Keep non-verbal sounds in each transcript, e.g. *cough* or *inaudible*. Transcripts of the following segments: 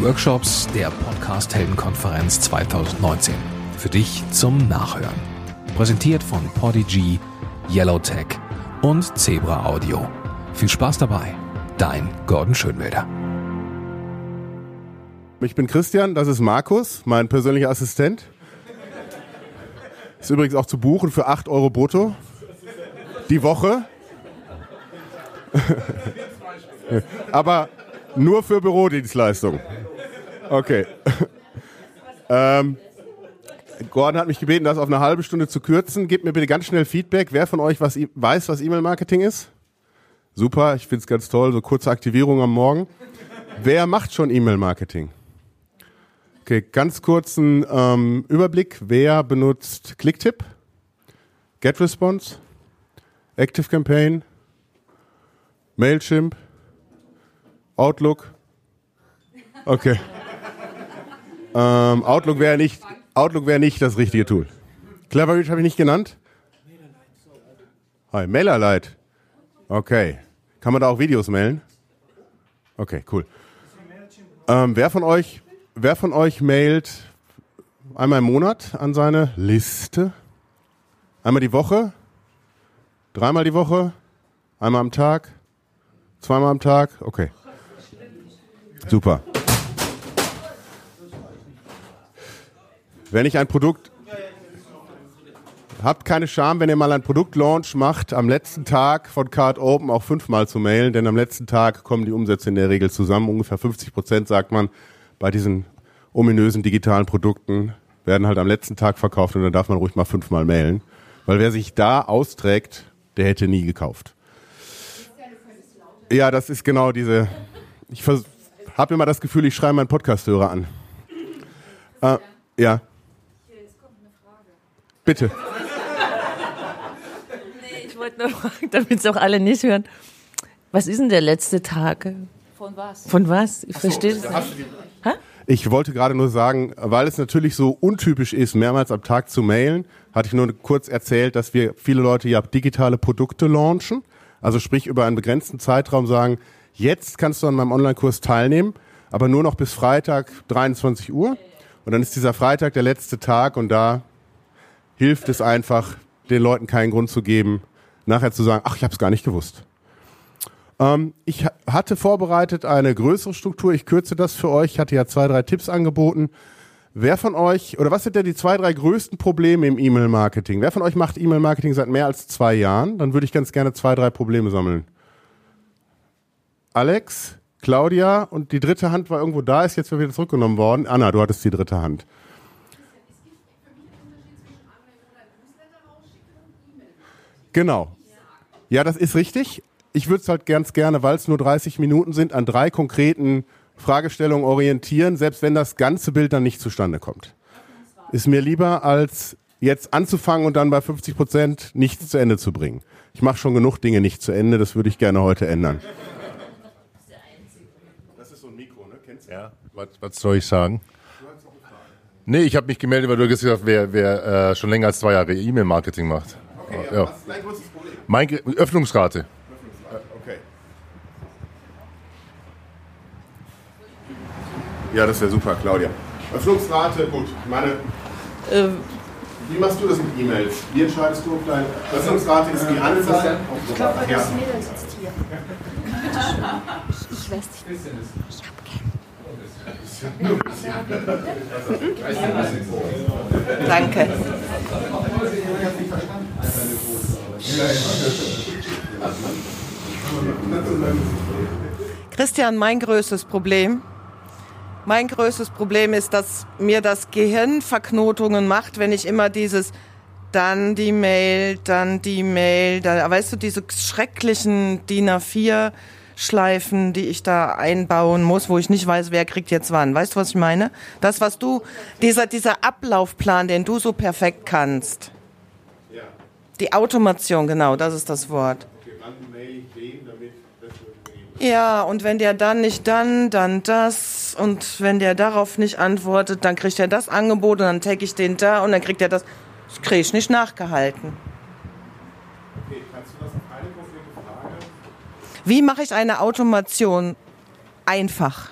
Workshops der Podcast Heldenkonferenz 2019. Für dich zum Nachhören. Präsentiert von Podigy, Yellowtech und Zebra Audio. Viel Spaß dabei. Dein Gordon Schönwälder. Ich bin Christian, das ist Markus, mein persönlicher Assistent. Ist übrigens auch zu buchen für 8 Euro brutto. Die Woche. *laughs* Aber nur für Bürodienstleistungen. Okay. *laughs* ähm, Gordon hat mich gebeten, das auf eine halbe Stunde zu kürzen. Gebt mir bitte ganz schnell Feedback. Wer von euch was, weiß, was E-Mail-Marketing ist? Super, ich finde es ganz toll. So kurze Aktivierung am Morgen. Wer macht schon E-Mail-Marketing? Okay, ganz kurzen ähm, Überblick. Wer benutzt Clicktip, GetResponse, ActiveCampaign, Mailchimp, Outlook? Okay. Ähm, Outlook wäre nicht, Outlook wäre nicht das richtige Tool. Cleverreach habe ich nicht genannt? Hi, MailerLite. Okay. Kann man da auch Videos mailen? Okay, cool. Ähm, wer von euch wer von euch mailt einmal im Monat an seine Liste? Einmal die Woche? Dreimal die Woche? Einmal am Tag? Zweimal am Tag? Okay. Super. Wenn ich ein Produkt Habt keine Scham, wenn ihr mal ein Produktlaunch macht, am letzten Tag von Card Open auch fünfmal zu mailen, denn am letzten Tag kommen die Umsätze in der Regel zusammen. Ungefähr 50 Prozent, sagt man, bei diesen ominösen digitalen Produkten werden halt am letzten Tag verkauft und dann darf man ruhig mal fünfmal mailen. Weil wer sich da austrägt, der hätte nie gekauft. Ja, das ist genau diese. Ich habe immer das Gefühl, ich schreibe meinen Podcast-Hörer an. Äh, ja. Bitte. Nee, ich wollte nur fragen, damit es auch alle nicht hören. Was ist denn der letzte Tag? Von was? Von was? Ich verstehe es nicht. Ich wollte gerade nur sagen, weil es natürlich so untypisch ist, mehrmals am Tag zu mailen, hatte ich nur kurz erzählt, dass wir viele Leute ja digitale Produkte launchen. Also sprich über einen begrenzten Zeitraum sagen, jetzt kannst du an meinem Online-Kurs teilnehmen, aber nur noch bis Freitag 23 Uhr. Und dann ist dieser Freitag der letzte Tag und da hilft es einfach, den Leuten keinen Grund zu geben, nachher zu sagen, ach, ich habe es gar nicht gewusst. Ähm, ich hatte vorbereitet eine größere Struktur. Ich kürze das für euch. Ich hatte ja zwei, drei Tipps angeboten. Wer von euch, oder was sind denn die zwei, drei größten Probleme im E-Mail-Marketing? Wer von euch macht E-Mail-Marketing seit mehr als zwei Jahren? Dann würde ich ganz gerne zwei, drei Probleme sammeln. Alex, Claudia und die dritte Hand war irgendwo da, ist jetzt wieder zurückgenommen worden. Anna, du hattest die dritte Hand. Genau. Ja, das ist richtig ich würde es halt ganz gerne, weil es nur 30 Minuten sind, an drei konkreten Fragestellungen orientieren, selbst wenn das ganze Bild dann nicht zustande kommt. Ist mir lieber, als jetzt anzufangen und dann bei 50 Prozent nichts zu Ende zu bringen. Ich mache schon genug Dinge nicht zu Ende, das würde ich gerne heute ändern. Das ist so ein Mikro, ne? Kennst du? Ja, was, was soll ich sagen? Nee, ich habe mich gemeldet, weil du gesagt hast, wer, wer äh, schon länger als zwei Jahre E-Mail-Marketing macht. Okay, ja. Was ist dein größtes Problem? Mein Ge Öffnungsrate. Ja, das wäre super, Claudia. Öffnungsrate, gut. Meine, ähm. wie machst du das mit E-Mails? Wie entscheidest du, ob deine Öffnungsrate ist die Anzahl? Ich glaube, das Mädel sitzt hier. *laughs* Bitte schön. Ich, ich habe keinen. Danke. Christian, mein größtes Problem mein größtes Problem ist, dass mir das Gehirn Verknotungen macht, wenn ich immer dieses dann die Mail, dann die Mail, da, weißt du, diese schrecklichen DIN A4 Schleifen, die ich da einbauen muss, wo ich nicht weiß, wer kriegt jetzt wann. Weißt du, was ich meine? Das, was du, dieser, dieser Ablaufplan, den du so perfekt kannst. Ja. Die Automation, genau, das ist das Wort. Ja, und wenn der dann nicht dann, dann das. Und wenn der darauf nicht antwortet, dann kriegt er das Angebot und dann take ich den da und dann kriegt er das. Das kriege ich nicht nachgehalten. Okay, kannst du das auf eine konkrete Frage? Wie mache ich eine Automation einfach?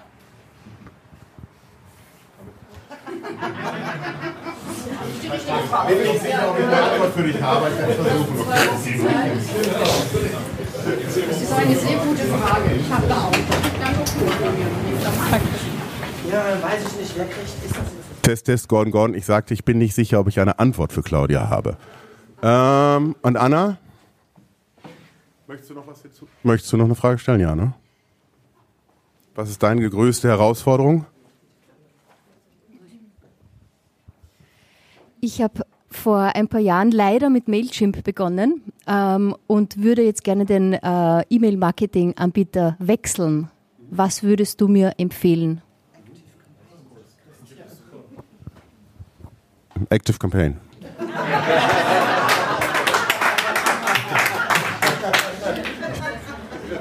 Wenn ich sicher, ob ich eine Antwort für dich habe, ich werde versuchen. Das ist eine sehr gute Frage. Ich habe da auch. Ja, weiß ich nicht, wer kriegt, ist das? Test, Test, Gordon, Gordon. Ich sagte, ich bin nicht sicher, ob ich eine Antwort für Claudia habe. Ähm, und Anna? Möchtest du noch was hierzu? Möchtest du noch eine Frage stellen? Ja, ne? Was ist deine größte Herausforderung? Ich habe vor ein paar Jahren leider mit Mailchimp begonnen ähm, und würde jetzt gerne den äh, E-Mail-Marketing-Anbieter wechseln. Was würdest du mir empfehlen? Active Campaign. *laughs*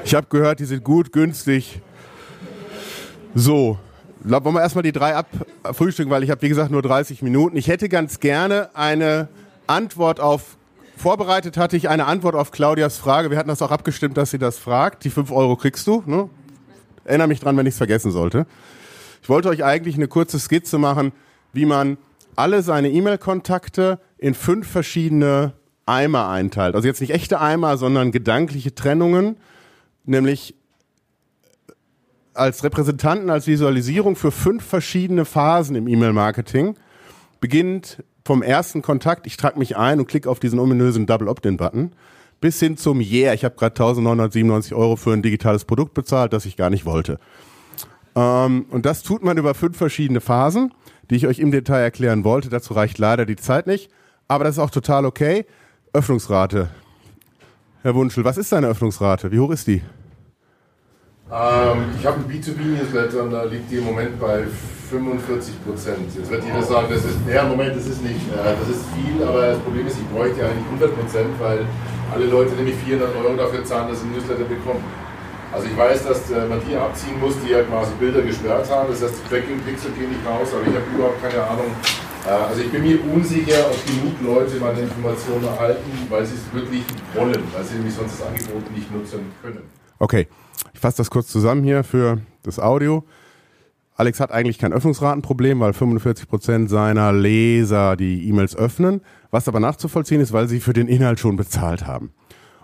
Ich habe gehört, die sind gut, günstig. So, wollen wir erstmal die drei abfrühstücken, weil ich habe, wie gesagt, nur 30 Minuten. Ich hätte ganz gerne eine Antwort auf, vorbereitet hatte ich eine Antwort auf Claudias Frage. Wir hatten das auch abgestimmt, dass sie das fragt. Die 5 Euro kriegst du. Ne? Erinnere mich dran, wenn ich es vergessen sollte. Ich wollte euch eigentlich eine kurze Skizze machen, wie man alle seine E-Mail-Kontakte in fünf verschiedene Eimer einteilt. Also jetzt nicht echte Eimer, sondern gedankliche Trennungen, nämlich als Repräsentanten, als Visualisierung für fünf verschiedene Phasen im E-Mail-Marketing. Beginnend vom ersten Kontakt, ich trage mich ein und klicke auf diesen ominösen Double Opt-in-Button, bis hin zum Yeah, ich habe gerade 1997 Euro für ein digitales Produkt bezahlt, das ich gar nicht wollte. Ähm, und das tut man über fünf verschiedene Phasen, die ich euch im Detail erklären wollte. Dazu reicht leider die Zeit nicht, aber das ist auch total okay. Öffnungsrate. Herr Wunschel, was ist deine Öffnungsrate? Wie hoch ist die? Ähm, ich habe einen B2B-Newsletter und da liegt die im Moment bei 45 Prozent. Jetzt wird jeder sagen, das ist, ja, Moment, das ist nicht, äh, das ist viel, aber das Problem ist, ich bräuchte eigentlich 100 Prozent, weil alle Leute nämlich 400 Euro dafür zahlen, dass sie einen Newsletter bekommen. Also ich weiß, dass äh, man die abziehen muss, die ja quasi Bilder gesperrt haben. Das heißt, die Tracking-Pixel gehen nicht raus, aber ich habe überhaupt keine Ahnung. Äh, also ich bin mir unsicher, ob genug Leute meine Informationen erhalten, weil sie es wirklich wollen, weil sie nämlich sonst das Angebot nicht nutzen können. Okay, ich fasse das kurz zusammen hier für das Audio. Alex hat eigentlich kein Öffnungsratenproblem, weil 45 Prozent seiner Leser die E-Mails öffnen, was aber nachzuvollziehen ist, weil sie für den Inhalt schon bezahlt haben.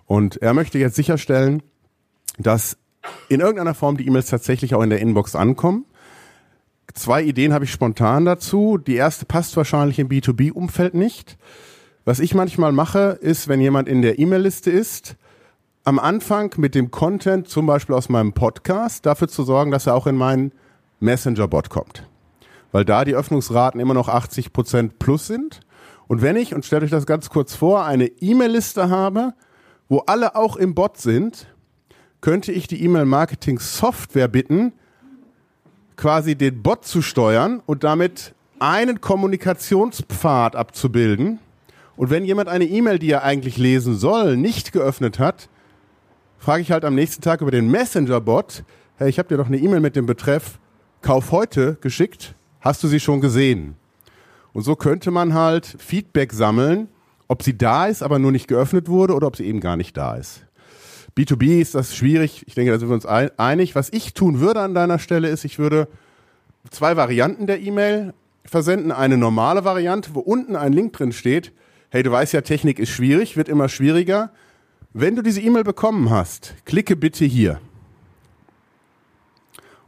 Und er möchte jetzt sicherstellen, dass in irgendeiner Form die E-Mails tatsächlich auch in der Inbox ankommen. Zwei Ideen habe ich spontan dazu. Die erste passt wahrscheinlich im B2B-Umfeld nicht. Was ich manchmal mache, ist, wenn jemand in der E-Mail-Liste ist, am Anfang mit dem Content, zum Beispiel aus meinem Podcast, dafür zu sorgen, dass er auch in meinen Messenger-Bot kommt. Weil da die Öffnungsraten immer noch 80% plus sind. Und wenn ich, und stellt euch das ganz kurz vor, eine E-Mail-Liste habe, wo alle auch im Bot sind, könnte ich die E-Mail-Marketing-Software bitten, quasi den Bot zu steuern und damit einen Kommunikationspfad abzubilden. Und wenn jemand eine E-Mail, die er eigentlich lesen soll, nicht geöffnet hat, frage ich halt am nächsten Tag über den Messenger-Bot, hey, ich habe dir doch eine E-Mail mit dem Betreff Kauf heute geschickt, hast du sie schon gesehen? Und so könnte man halt Feedback sammeln, ob sie da ist, aber nur nicht geöffnet wurde oder ob sie eben gar nicht da ist. B2B ist das schwierig. Ich denke, da sind wir uns ein- einig. Was ich tun würde an deiner Stelle ist, ich würde zwei Varianten der E-Mail versenden. Eine normale Variante, wo unten ein Link drin steht. Hey, du weißt ja, Technik ist schwierig, wird immer schwieriger. Wenn du diese E-Mail bekommen hast, klicke bitte hier.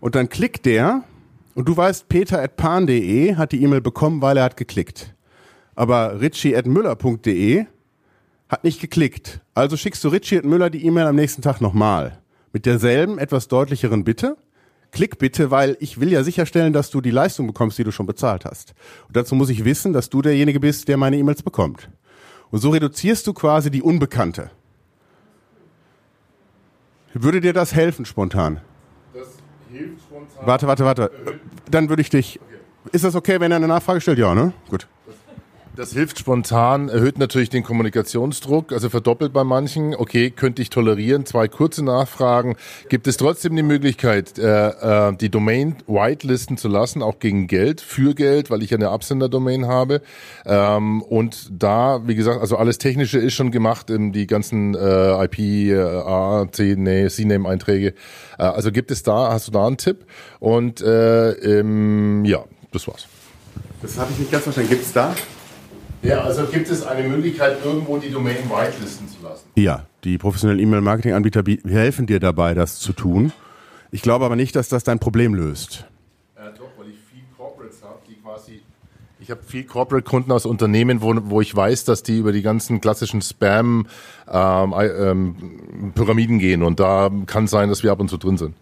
Und dann klickt der und du weißt, peter.pan.de hat die E-Mail bekommen, weil er hat geklickt. Aber richie.müller.de hat nicht geklickt. Also schickst du Richie.müller die E-Mail am nächsten Tag nochmal. Mit derselben, etwas deutlicheren Bitte. Klick bitte, weil ich will ja sicherstellen, dass du die Leistung bekommst, die du schon bezahlt hast. Und dazu muss ich wissen, dass du derjenige bist, der meine E-Mails bekommt. Und so reduzierst du quasi die Unbekannte. Würde dir das helfen spontan? Das hilft spontan. Warte, warte, warte. Dann würde ich dich. Ist das okay, wenn er eine Nachfrage stellt? Ja, ne? Gut. Das hilft spontan, erhöht natürlich den Kommunikationsdruck, also verdoppelt bei manchen. Okay, könnte ich tolerieren. Zwei kurze Nachfragen. Gibt es trotzdem die Möglichkeit, äh, äh, die Domain whitelisten zu lassen, auch gegen Geld, für Geld, weil ich ja eine Absender-Domain habe. Ähm, und da, wie gesagt, also alles Technische ist schon gemacht, ähm, die ganzen äh, IP, äh, A, C, nee, CNAME-Einträge. Äh, also gibt es da, hast du da einen Tipp? Und äh, ähm, ja, das war's. Das habe ich nicht ganz verstanden. Gibt es da? Ja, also gibt es eine Möglichkeit, irgendwo die Domain whitelisten zu lassen? Ja, die professionellen E-Mail-Marketing-Anbieter helfen dir dabei, das zu tun. Ich glaube aber nicht, dass das dein Problem löst. Ja, doch, weil ich viel Corporates habe, die quasi. Ich habe viel Corporate-Kunden aus Unternehmen, wo, wo ich weiß, dass die über die ganzen klassischen Spam-Pyramiden ähm, gehen. Und da kann sein, dass wir ab und zu drin sind.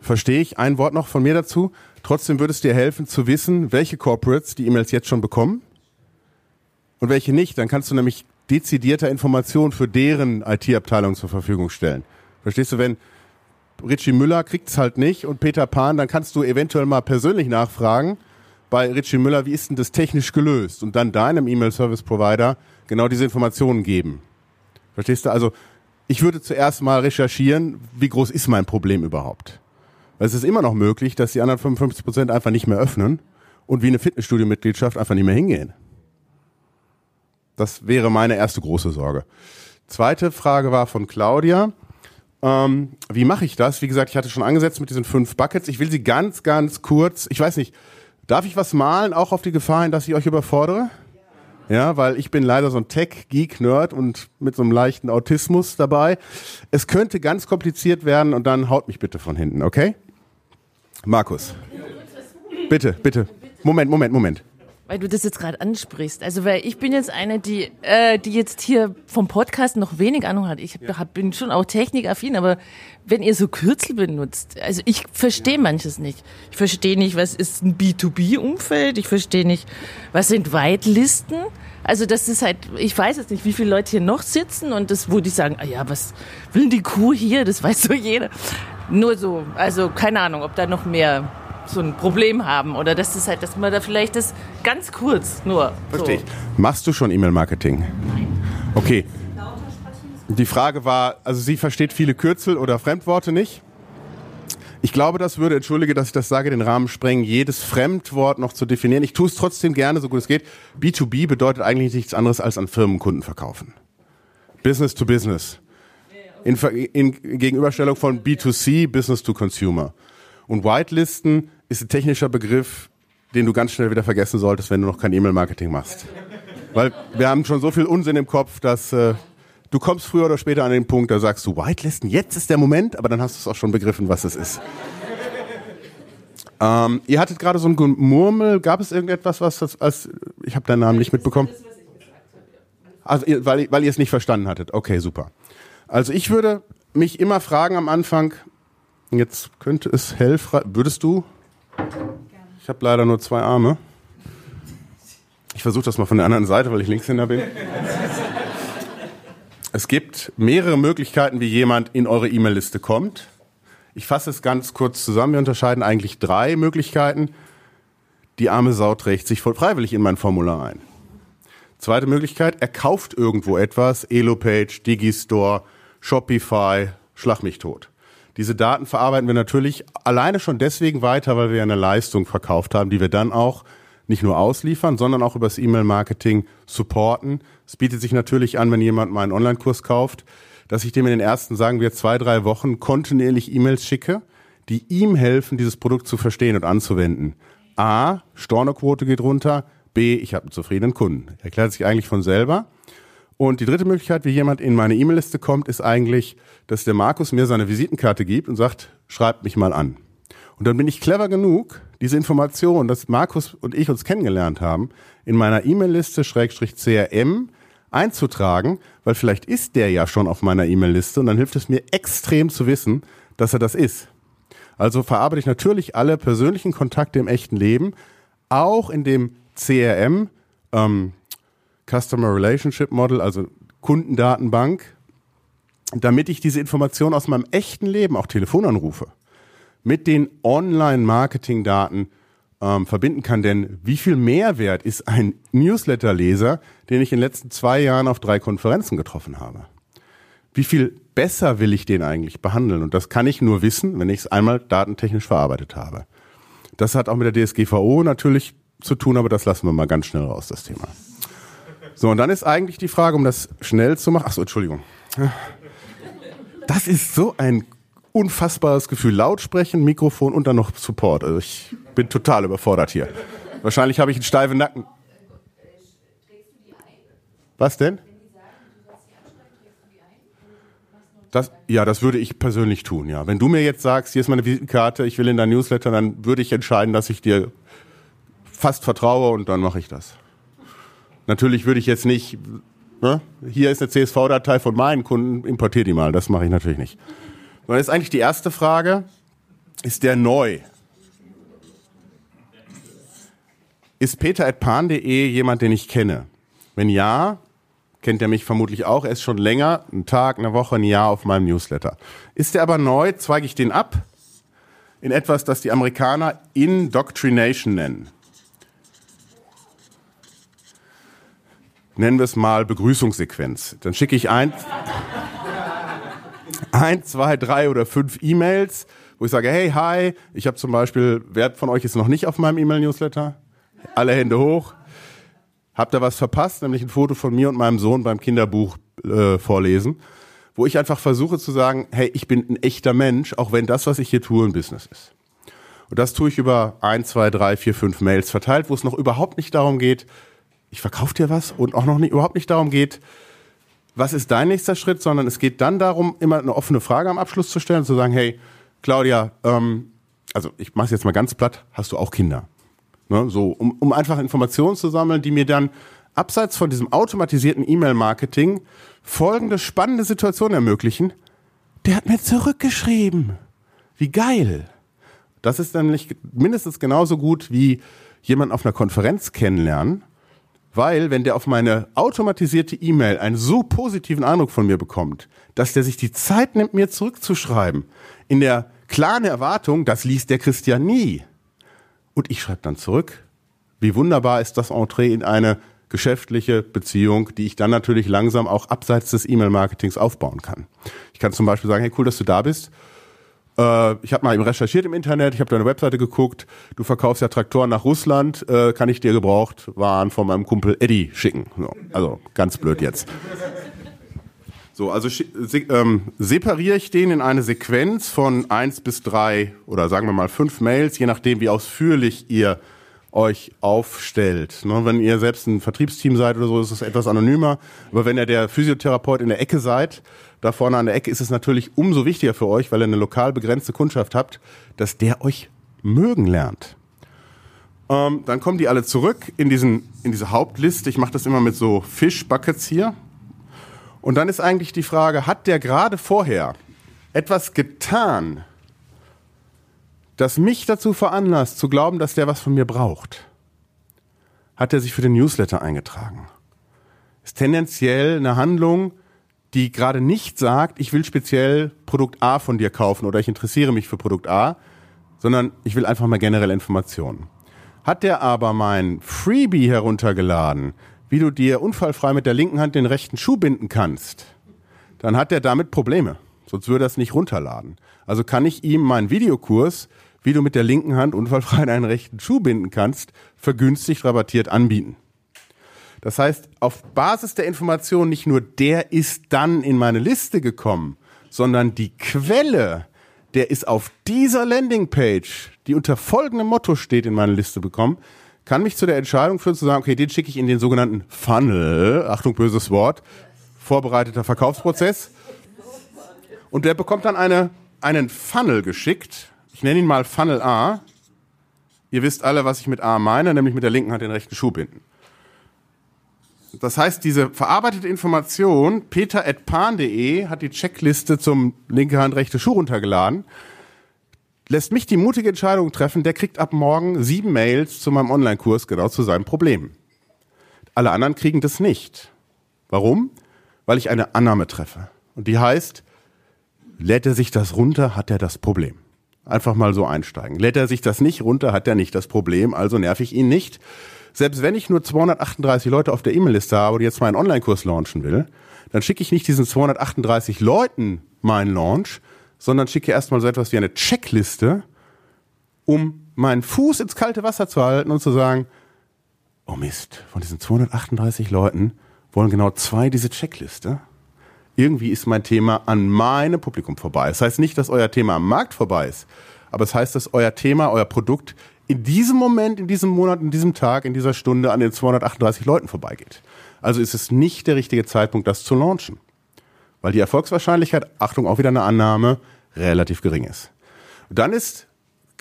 Verstehe ich. Ein Wort noch von mir dazu. Trotzdem würde es dir helfen zu wissen, welche Corporates die E-Mails jetzt schon bekommen und welche nicht. Dann kannst du nämlich dezidierter Informationen für deren IT-Abteilung zur Verfügung stellen. Verstehst du, wenn Richie Müller kriegt es halt nicht und Peter Pan, dann kannst du eventuell mal persönlich nachfragen bei Richie Müller, wie ist denn das technisch gelöst? Und dann deinem E-Mail-Service-Provider genau diese Informationen geben. Verstehst du? Also ich würde zuerst mal recherchieren, wie groß ist mein Problem überhaupt? Weil es ist immer noch möglich, dass die anderen 55 Prozent einfach nicht mehr öffnen und wie eine Fitnessstudio-Mitgliedschaft einfach nicht mehr hingehen. Das wäre meine erste große Sorge. Zweite Frage war von Claudia. Ähm, wie mache ich das? Wie gesagt, ich hatte schon angesetzt mit diesen fünf Buckets. Ich will sie ganz, ganz kurz, ich weiß nicht, darf ich was malen, auch auf die Gefahr hin, dass ich euch überfordere? Ja, weil ich bin leider so ein Tech-Geek-Nerd und mit so einem leichten Autismus dabei. Es könnte ganz kompliziert werden und dann haut mich bitte von hinten, okay? Markus. Bitte, bitte. Moment, Moment, Moment weil du das jetzt gerade ansprichst. Also weil ich bin jetzt eine, die, äh, die jetzt hier vom Podcast noch wenig Ahnung hat. Ich ja. bin schon auch technikaffin, aber wenn ihr so Kürzel benutzt, also ich verstehe ja. manches nicht. Ich verstehe nicht, was ist ein B2B-Umfeld. Ich verstehe nicht, was sind Whitelisten. Also das ist halt, ich weiß jetzt nicht, wie viele Leute hier noch sitzen und das, wo die sagen, ah ja, was will die Kuh hier? Das weiß so jeder. Nur so, also keine Ahnung, ob da noch mehr so ein Problem haben oder dass das halt, dass man da vielleicht das ganz kurz nur. Verstehe so. ich. Machst du schon E-Mail-Marketing? Nein. Okay. Die Frage war, also sie versteht viele Kürzel oder Fremdworte nicht. Ich glaube, das würde, entschuldige, dass ich das sage, den Rahmen sprengen, jedes Fremdwort noch zu definieren. Ich tue es trotzdem gerne, so gut es geht. B2B bedeutet eigentlich nichts anderes als an Firmenkunden verkaufen. Business to Business. In, in Gegenüberstellung von B2C, Business to Consumer. Und Whitelisten ist ein technischer Begriff, den du ganz schnell wieder vergessen solltest, wenn du noch kein E-Mail-Marketing machst. Weil wir haben schon so viel Unsinn im Kopf, dass äh, du kommst früher oder später an den Punkt, da sagst du, Whitelisten, jetzt ist der Moment, aber dann hast du es auch schon begriffen, was es ist. Ähm, ihr hattet gerade so ein Murmel, gab es irgendetwas, was das als, ich habe deinen Namen nicht mitbekommen? Also, weil, weil ihr es nicht verstanden hattet. Okay, super. Also ich würde mich immer fragen am Anfang, Jetzt könnte es helfen. Würdest du? Ich habe leider nur zwei Arme. Ich versuche das mal von der anderen Seite, weil ich Linkshänder bin. Es gibt mehrere Möglichkeiten, wie jemand in eure E-Mail-Liste kommt. Ich fasse es ganz kurz zusammen. Wir unterscheiden eigentlich drei Möglichkeiten. Die arme Sau trägt sich voll freiwillig in mein Formular ein. Zweite Möglichkeit, er kauft irgendwo etwas, Elopage, Digistore, Shopify, schlag mich tot. Diese Daten verarbeiten wir natürlich alleine schon deswegen weiter, weil wir eine Leistung verkauft haben, die wir dann auch nicht nur ausliefern, sondern auch übers E-Mail-Marketing supporten. Es bietet sich natürlich an, wenn jemand meinen Online-Kurs kauft, dass ich dem in den ersten, sagen wir, zwei, drei Wochen kontinuierlich E-Mails schicke, die ihm helfen, dieses Produkt zu verstehen und anzuwenden. A, Stornoquote geht runter. B, ich habe einen zufriedenen Kunden. Erklärt sich eigentlich von selber. Und die dritte Möglichkeit, wie jemand in meine E-Mail-Liste kommt, ist eigentlich, dass der Markus mir seine Visitenkarte gibt und sagt, schreibt mich mal an. Und dann bin ich clever genug, diese Information, dass Markus und ich uns kennengelernt haben, in meiner E-Mail-Liste Schrägstrich CRM einzutragen, weil vielleicht ist der ja schon auf meiner E-Mail-Liste und dann hilft es mir extrem zu wissen, dass er das ist. Also verarbeite ich natürlich alle persönlichen Kontakte im echten Leben, auch in dem CRM, ähm, Customer Relationship Model, also Kundendatenbank, damit ich diese Information aus meinem echten Leben, auch Telefonanrufe, mit den Online-Marketing-Daten ähm, verbinden kann. Denn wie viel Mehrwert ist ein Newsletter-Leser, den ich in den letzten zwei Jahren auf drei Konferenzen getroffen habe? Wie viel besser will ich den eigentlich behandeln? Und das kann ich nur wissen, wenn ich es einmal datentechnisch verarbeitet habe. Das hat auch mit der DSGVO natürlich zu tun, aber das lassen wir mal ganz schnell raus, das Thema. So, und dann ist eigentlich die Frage, um das schnell zu machen. Achso, Entschuldigung. Das ist so ein unfassbares Gefühl. Lautsprechen, Mikrofon und dann noch Support. Also ich bin total überfordert hier. Wahrscheinlich habe ich einen steifen Nacken. Was denn? Das, ja, das würde ich persönlich tun, ja. Wenn du mir jetzt sagst, hier ist meine Visitenkarte, ich will in dein Newsletter, dann würde ich entscheiden, dass ich dir fast vertraue und dann mache ich das. Natürlich würde ich jetzt nicht, ne? hier ist eine CSV-Datei von meinen Kunden, importiere die mal. Das mache ich natürlich nicht. Jetzt ist eigentlich die erste Frage, ist der neu? Ist peter.pan.de jemand, den ich kenne? Wenn ja, kennt er mich vermutlich auch. Er ist schon länger, einen Tag, eine Woche, ein Jahr auf meinem Newsletter. Ist er aber neu, zweige ich den ab in etwas, das die Amerikaner Indoctrination nennen. Nennen wir es mal Begrüßungssequenz. Dann schicke ich ein, ein, zwei, drei oder fünf E-Mails, wo ich sage, hey, hi, ich habe zum Beispiel, wer von euch ist noch nicht auf meinem E-Mail-Newsletter? Alle Hände hoch. Habt ihr was verpasst? Nämlich ein Foto von mir und meinem Sohn beim Kinderbuch äh, vorlesen, wo ich einfach versuche zu sagen, hey, ich bin ein echter Mensch, auch wenn das, was ich hier tue, ein Business ist. Und das tue ich über ein, zwei, drei, vier, fünf Mails verteilt, wo es noch überhaupt nicht darum geht, ich verkaufe dir was und auch noch nicht, überhaupt nicht darum geht, was ist dein nächster Schritt, sondern es geht dann darum, immer eine offene Frage am Abschluss zu stellen, zu sagen, hey, Claudia, ähm, also ich mache es jetzt mal ganz platt, hast du auch Kinder? Ne, so, um, um einfach Informationen zu sammeln, die mir dann abseits von diesem automatisierten E-Mail-Marketing folgende spannende Situation ermöglichen. Der hat mir zurückgeschrieben. Wie geil. Das ist nämlich mindestens genauso gut wie jemand auf einer Konferenz kennenlernen, weil wenn der auf meine automatisierte E-Mail einen so positiven Eindruck von mir bekommt, dass der sich die Zeit nimmt, mir zurückzuschreiben, in der klaren Erwartung, das liest der Christian nie. Und ich schreibe dann zurück, wie wunderbar ist das Entree in eine geschäftliche Beziehung, die ich dann natürlich langsam auch abseits des E-Mail-Marketings aufbauen kann. Ich kann zum Beispiel sagen, hey, cool, dass du da bist. Äh, ich habe mal eben recherchiert im Internet, ich habe deine Webseite geguckt, du verkaufst ja Traktoren nach Russland, äh, kann ich dir gebraucht Waren von meinem Kumpel Eddie schicken. So, also ganz blöd jetzt. So, also ähm, separiere ich den in eine Sequenz von eins bis drei oder sagen wir mal fünf Mails, je nachdem, wie ausführlich ihr euch aufstellt. Ne, wenn ihr selbst ein Vertriebsteam seid oder so, ist es etwas anonymer. Aber wenn ihr der Physiotherapeut in der Ecke seid, da vorne an der Ecke, ist es natürlich umso wichtiger für euch, weil ihr eine lokal begrenzte Kundschaft habt, dass der euch mögen lernt. Ähm, dann kommen die alle zurück in, diesen, in diese Hauptliste. Ich mache das immer mit so Fish-Buckets hier. Und dann ist eigentlich die Frage, hat der gerade vorher etwas getan, das mich dazu veranlasst, zu glauben, dass der was von mir braucht? Hat er sich für den Newsletter eingetragen? Ist tendenziell eine Handlung, die gerade nicht sagt, ich will speziell Produkt A von dir kaufen oder ich interessiere mich für Produkt A, sondern ich will einfach mal generelle Informationen. Hat der aber mein Freebie heruntergeladen, wie du dir unfallfrei mit der linken Hand den rechten Schuh binden kannst, dann hat er damit Probleme. Sonst würde er es nicht runterladen. Also kann ich ihm meinen Videokurs, wie du mit der linken Hand unfallfrei deinen rechten Schuh binden kannst, vergünstigt rabattiert anbieten. Das heißt, auf Basis der Information nicht nur der ist dann in meine Liste gekommen, sondern die Quelle, der ist auf dieser Landingpage, die unter folgendem Motto steht, in meine Liste bekommen, kann mich zu der Entscheidung führen, zu sagen, okay, den schicke ich in den sogenannten Funnel, Achtung, böses Wort, vorbereiteter Verkaufsprozess. Und der bekommt dann eine, einen Funnel geschickt. Ich nenne ihn mal Funnel A. Ihr wisst alle, was ich mit A meine, nämlich mit der linken Hand den rechten Schuh binden. Das heißt, diese verarbeitete Information, peter.pan.de hat die Checkliste zum linke Hand rechte Schuh runtergeladen lässt mich die mutige Entscheidung treffen, der kriegt ab morgen sieben Mails zu meinem Online-Kurs genau zu seinem Problem. Alle anderen kriegen das nicht. Warum? Weil ich eine Annahme treffe. Und die heißt, lädt er sich das runter, hat er das Problem. Einfach mal so einsteigen. Lädt er sich das nicht runter, hat er nicht das Problem, also nerv ich ihn nicht. Selbst wenn ich nur 238 Leute auf der E-Mail-Liste habe und jetzt meinen Online-Kurs launchen will, dann schicke ich nicht diesen 238 Leuten meinen Launch, sondern schicke erstmal so etwas wie eine Checkliste, um meinen Fuß ins kalte Wasser zu halten und zu sagen, oh Mist, von diesen 238 Leuten wollen genau zwei diese Checkliste. Irgendwie ist mein Thema an meinem Publikum vorbei. Das heißt nicht, dass euer Thema am Markt vorbei ist, aber es das heißt, dass euer Thema, euer Produkt in diesem Moment, in diesem Monat, in diesem Tag, in dieser Stunde an den 238 Leuten vorbeigeht. Also ist es nicht der richtige Zeitpunkt, das zu launchen. Weil die Erfolgswahrscheinlichkeit, Achtung, auch wieder eine Annahme, relativ gering ist. Dann ist,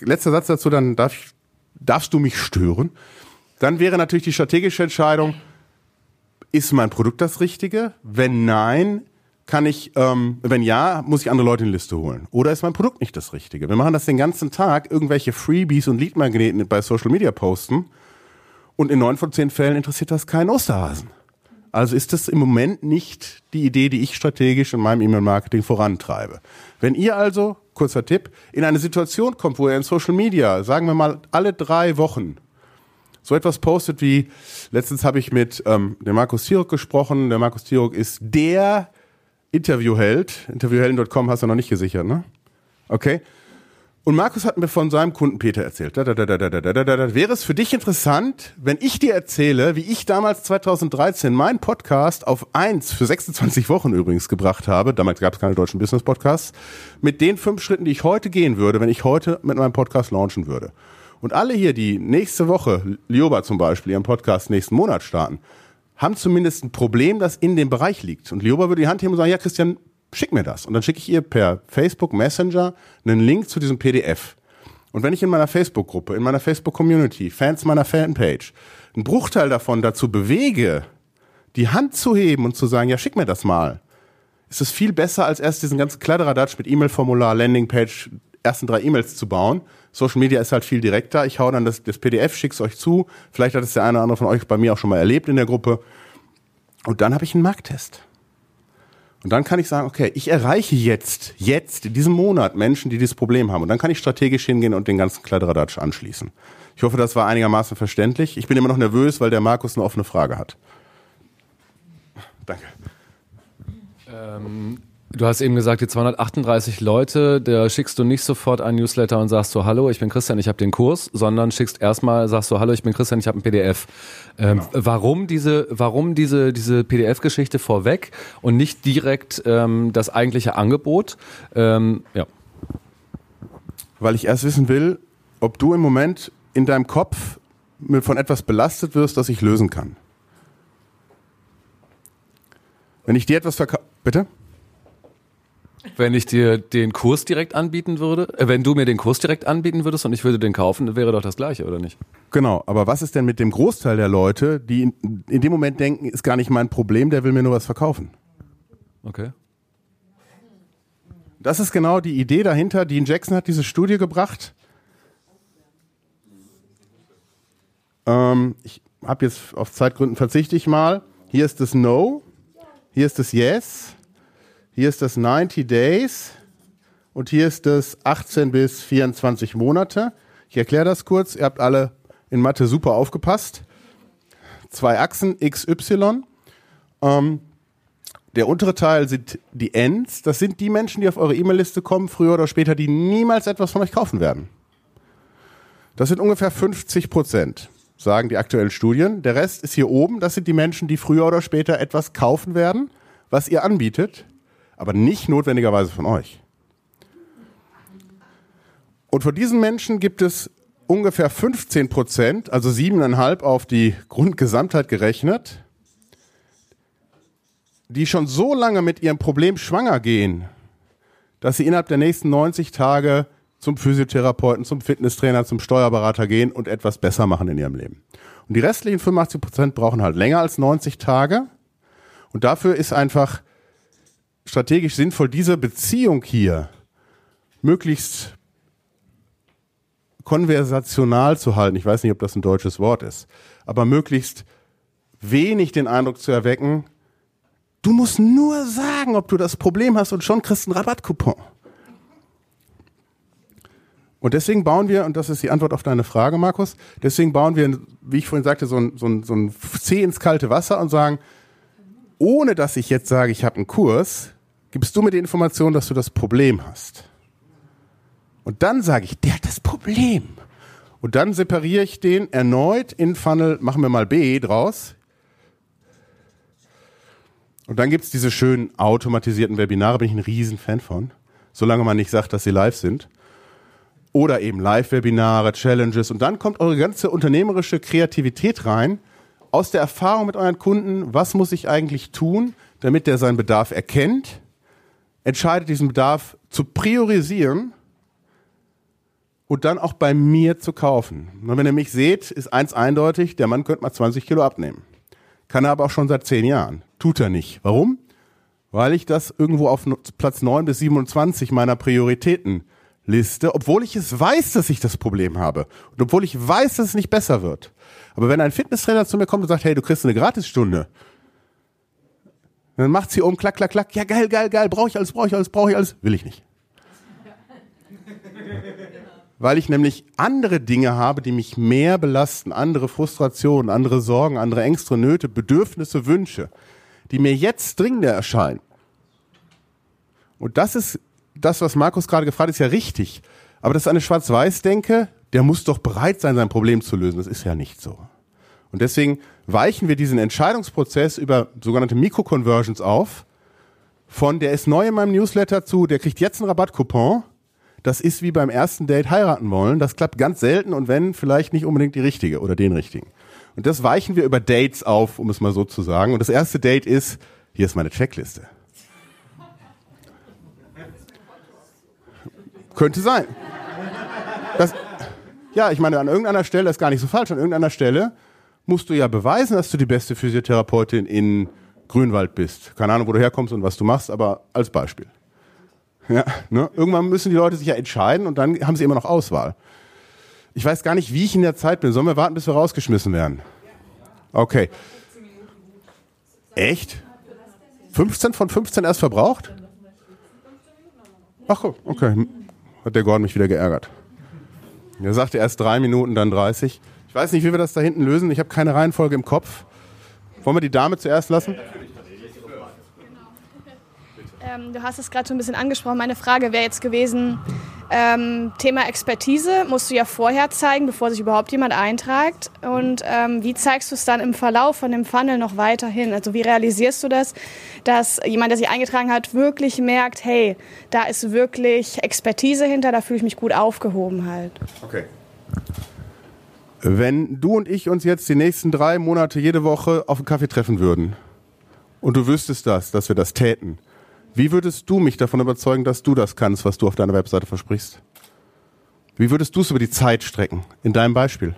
letzter Satz dazu, dann darf ich, darfst du mich stören. Dann wäre natürlich die strategische Entscheidung, ist mein Produkt das Richtige? Wenn nein, kann ich, ähm, wenn ja, muss ich andere Leute in die Liste holen. Oder ist mein Produkt nicht das Richtige? Wir machen das den ganzen Tag, irgendwelche Freebies und Leadmagneten bei Social Media posten. Und in neun von zehn Fällen interessiert das keinen Osterhasen. Also ist das im Moment nicht die Idee, die ich strategisch in meinem E-Mail-Marketing vorantreibe. Wenn ihr also, kurzer Tipp, in eine Situation kommt, wo ihr in Social Media, sagen wir mal, alle drei Wochen so etwas postet wie, letztens habe ich mit ähm, dem Markus Tirok gesprochen. Der Markus Tirok ist der Interviewheld. Interviewhelden.com hast du noch nicht gesichert, ne? Okay. Und Markus hat mir von seinem Kunden Peter erzählt. Da, da, da, da, da, da, da, da. Wäre es für dich interessant, wenn ich dir erzähle, wie ich damals 2013 meinen Podcast auf eins für 26 Wochen übrigens gebracht habe. Damals gab es keine deutschen Business Podcasts. Mit den fünf Schritten, die ich heute gehen würde, wenn ich heute mit meinem Podcast launchen würde. Und alle hier, die nächste Woche, Lioba zum Beispiel, ihren Podcast nächsten Monat starten, haben zumindest ein Problem, das in dem Bereich liegt. Und Lioba würde die Hand heben und sagen, ja Christian, schick mir das. Und dann schicke ich ihr per Facebook Messenger einen Link zu diesem PDF. Und wenn ich in meiner Facebook-Gruppe, in meiner Facebook-Community, Fans meiner Fanpage, einen Bruchteil davon dazu bewege, die Hand zu heben und zu sagen, ja, schick mir das mal, ist es viel besser, als erst diesen ganzen Kladderadatsch mit E-Mail-Formular, Landingpage, ersten drei E-Mails zu bauen. Social Media ist halt viel direkter. Ich hau dann das, das PDF, schick's euch zu. Vielleicht hat es der eine oder andere von euch bei mir auch schon mal erlebt in der Gruppe. Und dann habe ich einen Markttest. Und dann kann ich sagen, okay, ich erreiche jetzt, jetzt, in diesem Monat Menschen, die dieses Problem haben. Und dann kann ich strategisch hingehen und den ganzen Kladderadatsch anschließen. Ich hoffe, das war einigermaßen verständlich. Ich bin immer noch nervös, weil der Markus eine offene Frage hat. Danke. Ähm, Du hast eben gesagt, die 238 Leute, da schickst du nicht sofort ein Newsletter und sagst so, hallo, ich bin Christian, ich habe den Kurs, sondern schickst erstmal, sagst so, hallo, ich bin Christian, ich habe ein PDF. Ähm, genau. Warum diese, warum diese, diese PDF-Geschichte vorweg und nicht direkt ähm, das eigentliche Angebot? Ähm, ja. Weil ich erst wissen will, ob du im Moment in deinem Kopf von etwas belastet wirst, das ich lösen kann. Wenn ich dir etwas verkaufe, bitte? Wenn ich dir den Kurs direkt anbieten würde, äh, wenn du mir den Kurs direkt anbieten würdest und ich würde den kaufen, wäre doch das gleiche, oder nicht? Genau, aber was ist denn mit dem Großteil der Leute, die in, in dem Moment denken, ist gar nicht mein Problem, der will mir nur was verkaufen? Okay. Das ist genau die Idee dahinter. Dean Jackson hat diese Studie gebracht. Ähm, ich habe jetzt auf Zeitgründen verzichte ich mal. Hier ist das No, hier ist das Yes hier ist das 90 Days und hier ist das 18 bis 24 Monate. Ich erkläre das kurz. Ihr habt alle in Mathe super aufgepasst. Zwei Achsen XY. Ähm, der untere Teil sind die Ends. Das sind die Menschen, die auf eure E-Mail-Liste kommen, früher oder später, die niemals etwas von euch kaufen werden. Das sind ungefähr 50 Prozent, sagen die aktuellen Studien. Der Rest ist hier oben. Das sind die Menschen, die früher oder später etwas kaufen werden, was ihr anbietet aber nicht notwendigerweise von euch. Und von diesen Menschen gibt es ungefähr 15 Prozent, also siebeneinhalb auf die Grundgesamtheit gerechnet, die schon so lange mit ihrem Problem schwanger gehen, dass sie innerhalb der nächsten 90 Tage zum Physiotherapeuten, zum Fitnesstrainer, zum Steuerberater gehen und etwas besser machen in ihrem Leben. Und die restlichen 85 Prozent brauchen halt länger als 90 Tage. Und dafür ist einfach strategisch sinnvoll, diese Beziehung hier möglichst konversational zu halten. Ich weiß nicht, ob das ein deutsches Wort ist, aber möglichst wenig den Eindruck zu erwecken, du musst nur sagen, ob du das Problem hast und schon kriegst einen Rabattcoupon. Und deswegen bauen wir, und das ist die Antwort auf deine Frage, Markus, deswegen bauen wir, wie ich vorhin sagte, so ein, so ein, so ein Zeh ins kalte Wasser und sagen, ohne dass ich jetzt sage, ich habe einen Kurs, gibst du mir die Information, dass du das Problem hast. Und dann sage ich, der hat das Problem. Und dann separiere ich den erneut in Funnel, machen wir mal B draus. Und dann gibt es diese schönen automatisierten Webinare, bin ich ein Riesenfan von. Solange man nicht sagt, dass sie live sind. oder eben Live-Webinare, Challenges und dann kommt eure ganze unternehmerische Kreativität rein aus der Erfahrung mit euren Kunden, was muss ich eigentlich tun, damit der seinen Bedarf erkennt, entscheidet diesen Bedarf zu priorisieren und dann auch bei mir zu kaufen. Und wenn ihr mich seht, ist eins eindeutig, der Mann könnte mal 20 Kilo abnehmen. Kann er aber auch schon seit zehn Jahren. Tut er nicht. Warum? Weil ich das irgendwo auf Platz 9 bis 27 meiner Prioritätenliste, obwohl ich es weiß, dass ich das Problem habe und obwohl ich weiß, dass es nicht besser wird. Aber wenn ein Fitnesstrainer zu mir kommt und sagt, hey, du kriegst eine Gratisstunde, dann macht sie um, klack, klack, klack, ja geil, geil, geil, brauche ich alles, brauche ich alles, brauche ich alles, will ich nicht *laughs* weil ich nämlich andere Dinge habe, die mich mehr belasten, andere Frustrationen, andere Sorgen, andere Ängste, Nöte, Bedürfnisse, Wünsche, die mir jetzt dringender erscheinen. Und das ist das, was Markus gerade gefragt hat, ist ja richtig. Aber das ist eine Schwarz-Weiß-Denke, der muss doch bereit sein, sein Problem zu lösen. Das ist ja nicht so. Und deswegen weichen wir diesen Entscheidungsprozess über sogenannte Mikro-Conversions auf. Von der ist neu in meinem Newsletter zu, der kriegt jetzt einen Rabattcoupon das ist wie beim ersten Date heiraten wollen. Das klappt ganz selten und wenn, vielleicht nicht unbedingt die richtige oder den richtigen. Und das weichen wir über Dates auf, um es mal so zu sagen. Und das erste Date ist, hier ist meine Checkliste. Könnte sein. Das, ja, ich meine, an irgendeiner Stelle ist gar nicht so falsch. An irgendeiner Stelle musst du ja beweisen, dass du die beste Physiotherapeutin in Grünwald bist. Keine Ahnung, wo du herkommst und was du machst, aber als Beispiel. Ja, ne? Irgendwann müssen die Leute sich ja entscheiden und dann haben sie immer noch Auswahl. Ich weiß gar nicht, wie ich in der Zeit bin. Sollen wir warten, bis wir rausgeschmissen werden? Okay. Echt? 15 von 15 erst verbraucht? Ach, okay. Hat der Gordon mich wieder geärgert. Er sagte erst drei Minuten, dann 30. Ich weiß nicht, wie wir das da hinten lösen. Ich habe keine Reihenfolge im Kopf. Wollen wir die Dame zuerst lassen? *laughs* Ähm, du hast es gerade so ein bisschen angesprochen. Meine Frage wäre jetzt gewesen, ähm, Thema Expertise musst du ja vorher zeigen, bevor sich überhaupt jemand eintragt. Und ähm, wie zeigst du es dann im Verlauf von dem Funnel noch weiterhin? Also wie realisierst du das, dass jemand, der sich eingetragen hat, wirklich merkt, hey, da ist wirklich Expertise hinter, da fühle ich mich gut aufgehoben halt. Okay. Wenn du und ich uns jetzt die nächsten drei Monate jede Woche auf einen Kaffee treffen würden und du wüsstest das, dass wir das täten, wie würdest du mich davon überzeugen, dass du das kannst, was du auf deiner Webseite versprichst? Wie würdest du es über die Zeit strecken? In deinem Beispiel.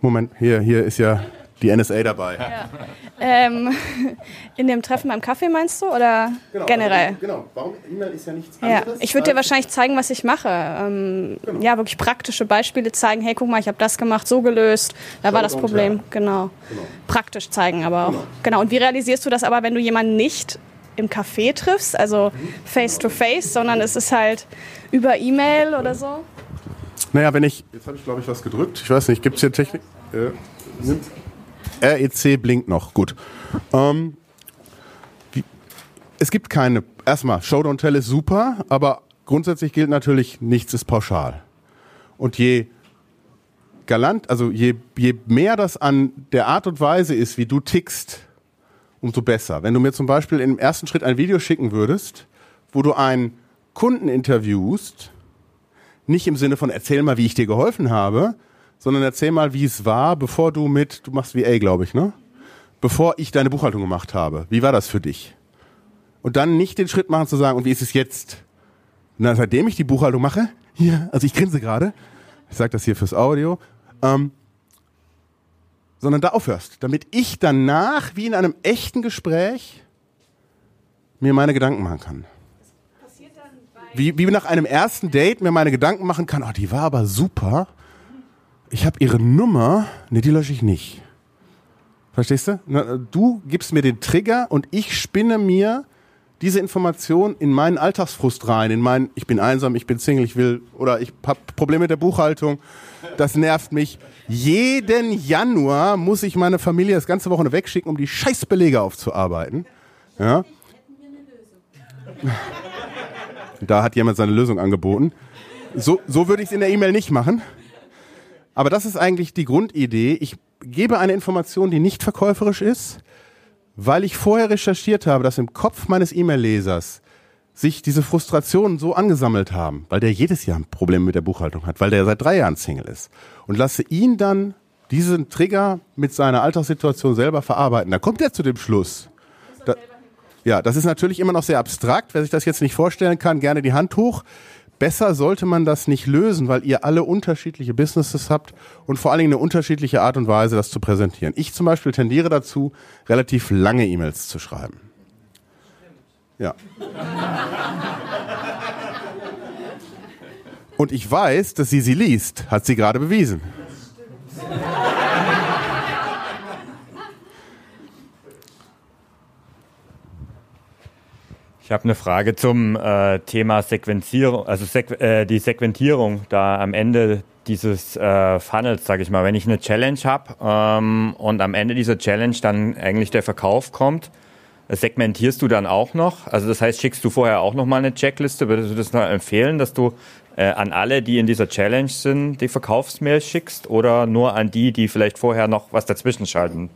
Moment, hier, hier ist ja die NSA dabei. Ja. Ähm, *laughs* in dem Treffen beim Kaffee meinst du oder genau, generell? Also, genau, warum E-Mail ist ja nichts anderes. Ja, ich würde dir wahrscheinlich zeigen, was ich mache. Ähm, genau. Ja, wirklich praktische Beispiele zeigen. Hey, guck mal, ich habe das gemacht, so gelöst. Da Schau war das Problem. Genau. genau. Praktisch zeigen aber auch. Genau. genau. Und wie realisierst du das aber, wenn du jemanden nicht im Café triffst, also face to face, sondern es ist halt über E-Mail oder so? Naja, wenn ich. Jetzt habe ich, glaube ich, was gedrückt. Ich weiß nicht, gibt es hier Technik? Äh, REC blinkt noch. Gut. Ähm, wie, es gibt keine. Erstmal, Show Don't Tell ist super, aber grundsätzlich gilt natürlich, nichts ist pauschal. Und je galant, also je, je mehr das an der Art und Weise ist, wie du tickst, umso besser. Wenn du mir zum Beispiel im ersten Schritt ein Video schicken würdest, wo du einen Kunden interviewst, nicht im Sinne von erzähl mal, wie ich dir geholfen habe, sondern erzähl mal, wie es war, bevor du mit, du machst VA, glaube ich, ne? Bevor ich deine Buchhaltung gemacht habe. Wie war das für dich? Und dann nicht den Schritt machen zu sagen, und wie ist es jetzt? Na, seitdem ich die Buchhaltung mache, hier, also ich grinse gerade, ich sage das hier fürs Audio, ähm, sondern da aufhörst, damit ich danach, wie in einem echten Gespräch, mir meine Gedanken machen kann. Wie, wie nach einem ersten Date mir meine Gedanken machen kann, oh, die war aber super. Ich habe ihre Nummer, ne, die lösche ich nicht. Verstehst du? Du gibst mir den Trigger und ich spinne mir diese Information in meinen Alltagsfrust rein, in meinen, ich bin einsam, ich bin Single, ich will, oder ich habe Probleme mit der Buchhaltung, das nervt mich. Jeden Januar muss ich meine Familie das ganze Wochenende wegschicken, um die Scheißbelege aufzuarbeiten. Ja? Da hat jemand seine Lösung angeboten. So, so würde ich es in der E-Mail nicht machen. Aber das ist eigentlich die Grundidee. Ich gebe eine Information, die nicht verkäuferisch ist, weil ich vorher recherchiert habe, dass im Kopf meines E-Mail-Lesers sich diese Frustrationen so angesammelt haben, weil der jedes Jahr ein Problem mit der Buchhaltung hat, weil der seit drei Jahren Single ist und lasse ihn dann diesen Trigger mit seiner Alltagssituation selber verarbeiten, dann kommt er zu dem Schluss. Da, ja, das ist natürlich immer noch sehr abstrakt. Wer sich das jetzt nicht vorstellen kann, gerne die Hand hoch. Besser sollte man das nicht lösen, weil ihr alle unterschiedliche Businesses habt und vor allen Dingen eine unterschiedliche Art und Weise, das zu präsentieren. Ich zum Beispiel tendiere dazu, relativ lange E-Mails zu schreiben. Ja. Und ich weiß, dass sie sie liest, hat sie gerade bewiesen. Ich habe eine Frage zum äh, Thema Sequenzierung, also Sequ äh, die Segmentierung da am Ende dieses äh, Funnels, sage ich mal. Wenn ich eine Challenge habe ähm, und am Ende dieser Challenge dann eigentlich der Verkauf kommt, segmentierst du dann auch noch? Also das heißt, schickst du vorher auch noch mal eine Checkliste? Würdest du das noch empfehlen, dass du äh, an alle, die in dieser Challenge sind, die Verkaufsmail schickst oder nur an die, die vielleicht vorher noch was dazwischen schalten?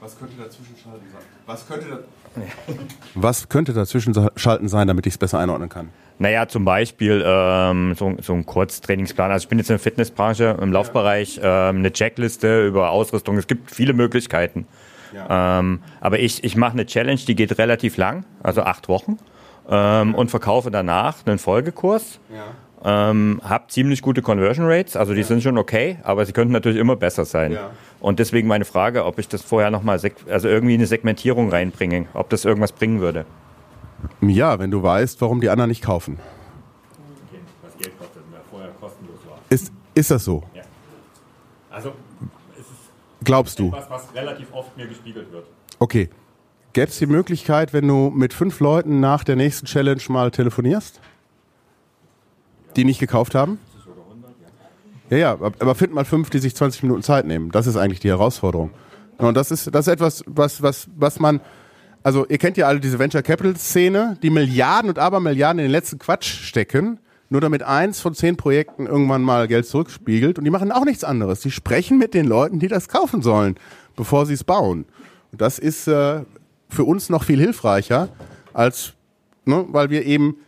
Was könnte dazwischen schalten sein? Was könnte, da *laughs* was könnte dazwischen schalten sein, damit ich es besser einordnen kann? Naja, zum Beispiel ähm, so, so ein Kurztrainingsplan. Also ich bin jetzt in der Fitnessbranche, im Laufbereich, ähm, eine Checkliste über Ausrüstung. Es gibt viele Möglichkeiten. Ja. Ähm, aber ich, ich mache eine Challenge, die geht relativ lang, also acht Wochen, ähm, und verkaufe danach einen Folgekurs. Ja. Ähm, hab ziemlich gute Conversion Rates, also die ja. sind schon okay, aber sie könnten natürlich immer besser sein. Ja. Und deswegen meine Frage, ob ich das vorher nochmal, also irgendwie eine Segmentierung reinbringe, ob das irgendwas bringen würde. Ja, wenn du weißt, warum die anderen nicht kaufen. Okay. Was Geld kostet, vorher kostenlos war. Ist, ist das so? Ja. Also Glaubst du? Etwas, was relativ oft mir gespiegelt wird. Okay. Gäbe es die Möglichkeit, wenn du mit fünf Leuten nach der nächsten Challenge mal telefonierst? Die nicht gekauft haben? Ja, ja, aber find mal fünf, die sich 20 Minuten Zeit nehmen. Das ist eigentlich die Herausforderung. Und das ist, das ist etwas, was, was, was man, also ihr kennt ja alle diese Venture Capital Szene, die Milliarden und Abermilliarden in den letzten Quatsch stecken nur damit eins von zehn Projekten irgendwann mal Geld zurückspiegelt. Und die machen auch nichts anderes. Die sprechen mit den Leuten, die das kaufen sollen, bevor sie es bauen. Und das ist äh, für uns noch viel hilfreicher, als, ne, weil wir eben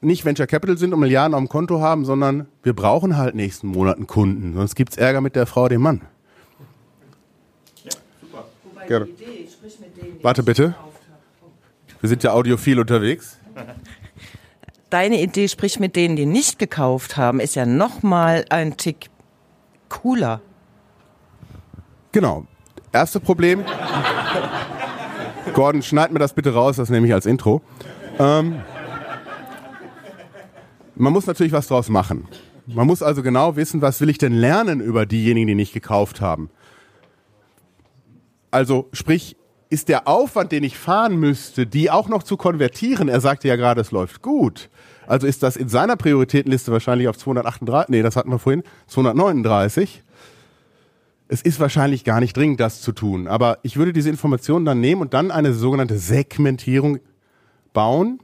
nicht Venture Capital sind und Milliarden auf dem Konto haben, sondern wir brauchen halt nächsten Monat einen Kunden. Sonst gibt's Ärger mit der Frau, dem Mann. Ja, super. Wobei die Idee, sprich mit denen, Warte bitte. Wir sind ja audiophil unterwegs. *laughs* deine Idee, sprich mit denen, die nicht gekauft haben, ist ja nochmal ein Tick cooler. Genau. Erste Problem. Gordon, schneid mir das bitte raus, das nehme ich als Intro. Ähm, man muss natürlich was draus machen. Man muss also genau wissen, was will ich denn lernen über diejenigen, die nicht gekauft haben. Also sprich, ist der Aufwand, den ich fahren müsste, die auch noch zu konvertieren, er sagte ja gerade, es läuft gut, also ist das in seiner Prioritätenliste wahrscheinlich auf 238, nee, das hatten wir vorhin, 239. Es ist wahrscheinlich gar nicht dringend, das zu tun. Aber ich würde diese Informationen dann nehmen und dann eine sogenannte Segmentierung bauen,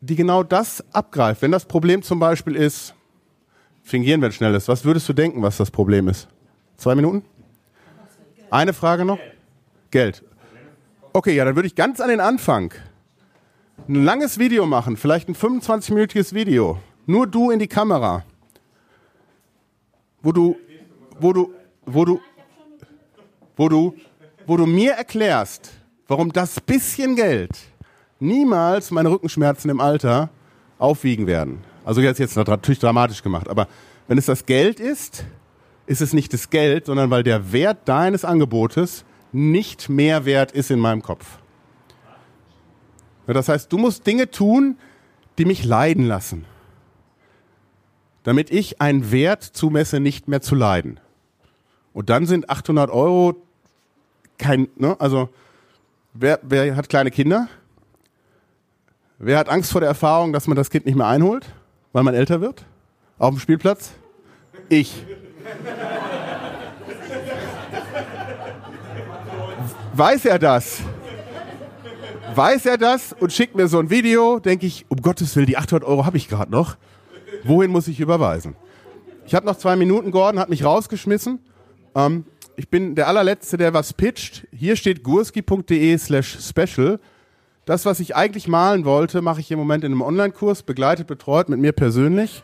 die genau das abgreift. Wenn das Problem zum Beispiel ist, fingieren wir ein schnelles, was würdest du denken, was das Problem ist? Zwei Minuten? Eine Frage noch? Geld. Okay, ja, dann würde ich ganz an den Anfang ein langes Video machen, vielleicht ein 25-minütiges Video. Nur du in die Kamera. Wo du, wo du, wo du, wo du, wo du mir erklärst, warum das bisschen Geld niemals meine Rückenschmerzen im Alter aufwiegen werden. Also jetzt jetzt natürlich dramatisch gemacht, aber wenn es das Geld ist, ist es nicht das Geld, sondern weil der Wert deines Angebotes nicht mehr wert ist in meinem Kopf. Das heißt, du musst Dinge tun, die mich leiden lassen, damit ich einen Wert zumesse, nicht mehr zu leiden. Und dann sind 800 Euro kein, ne? also wer, wer hat kleine Kinder? Wer hat Angst vor der Erfahrung, dass man das Kind nicht mehr einholt, weil man älter wird? Auf dem Spielplatz? Ich. Weiß er das? weiß er das und schickt mir so ein Video, denke ich, um Gottes Willen, die 800 Euro habe ich gerade noch. Wohin muss ich überweisen? Ich habe noch zwei Minuten, Gordon hat mich rausgeschmissen. Ähm, ich bin der allerletzte, der was pitcht. Hier steht gurski.de slash special. Das, was ich eigentlich malen wollte, mache ich im Moment in einem Online-Kurs, begleitet, betreut mit mir persönlich.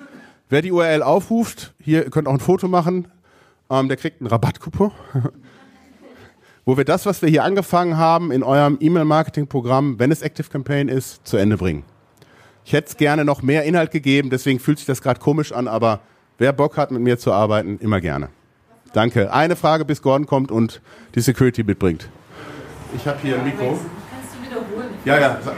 Wer die URL aufruft, hier könnt auch ein Foto machen, ähm, der kriegt einen Rabattkupon, *laughs* wo wir das, was wir hier angefangen haben, in eurem E-Mail-Marketing-Programm, wenn es Active Campaign ist, zu Ende bringen. Ich hätte es gerne noch mehr Inhalt gegeben, deswegen fühlt sich das gerade komisch an, aber wer Bock hat, mit mir zu arbeiten, immer gerne. Danke. Eine Frage, bis Gordon kommt und die Security mitbringt. Ich habe hier ein Mikro. Kannst du wiederholen? Ja, ja. Was ist,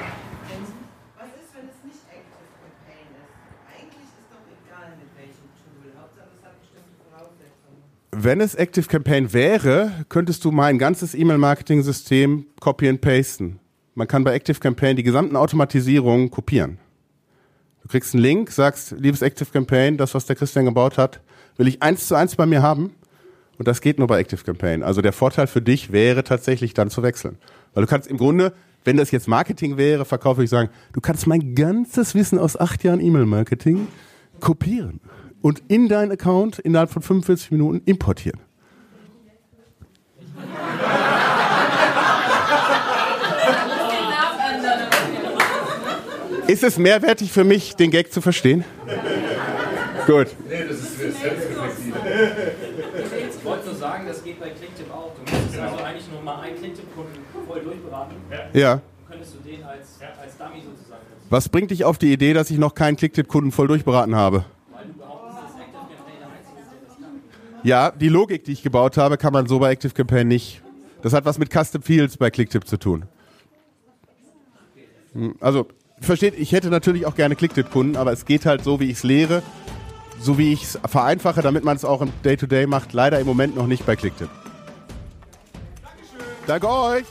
wenn es nicht Active Campaign ist? Eigentlich ist doch egal, mit welchem Tool. Hauptsache, es hat bestimmte Voraussetzungen. Wenn es Active Campaign wäre, könntest du mein ganzes E-Mail-Marketing-System copy and pasten. Man kann bei Active Campaign die gesamten Automatisierungen kopieren. Du kriegst einen Link, sagst, liebes Active Campaign, das, was der Christian gebaut hat, will ich eins zu eins bei mir haben. Und das geht nur bei Active Campaign. Also der Vorteil für dich wäre tatsächlich dann zu wechseln. Weil du kannst im Grunde, wenn das jetzt Marketing wäre, verkaufe ich sagen, du kannst mein ganzes Wissen aus acht Jahren E-Mail-Marketing kopieren und in deinen Account innerhalb von 45 Minuten importieren. Ist es mehrwertig für mich, den Gag zu verstehen? Gut. Nee, das ist selbstreflektiv. Ich wollte nur sagen, das geht bei Clicktip auch. Du müsstest also eigentlich nur mal einen Clicktip-Kunden voll durchberaten. Ja. Dann könntest du den als, als Dummy sozusagen nutzen. Was bringt dich auf die Idee, dass ich noch keinen Clicktip-Kunden voll durchberaten habe? Weil du behauptest, dass Active Campaign der einzige ist, der das kann. Ja, die Logik, die ich gebaut habe, kann man so bei Active Campaign nicht. Das hat was mit Custom Fields bei Clicktip zu tun. Hm, Also, versteht, ich hätte natürlich auch gerne Clicktip-Kunden, aber es geht halt so, wie ich es lehre, so wie ich es vereinfache, damit man es auch im Day-to-Day macht. Leider im Moment noch nicht bei Clicktip. Danke euch!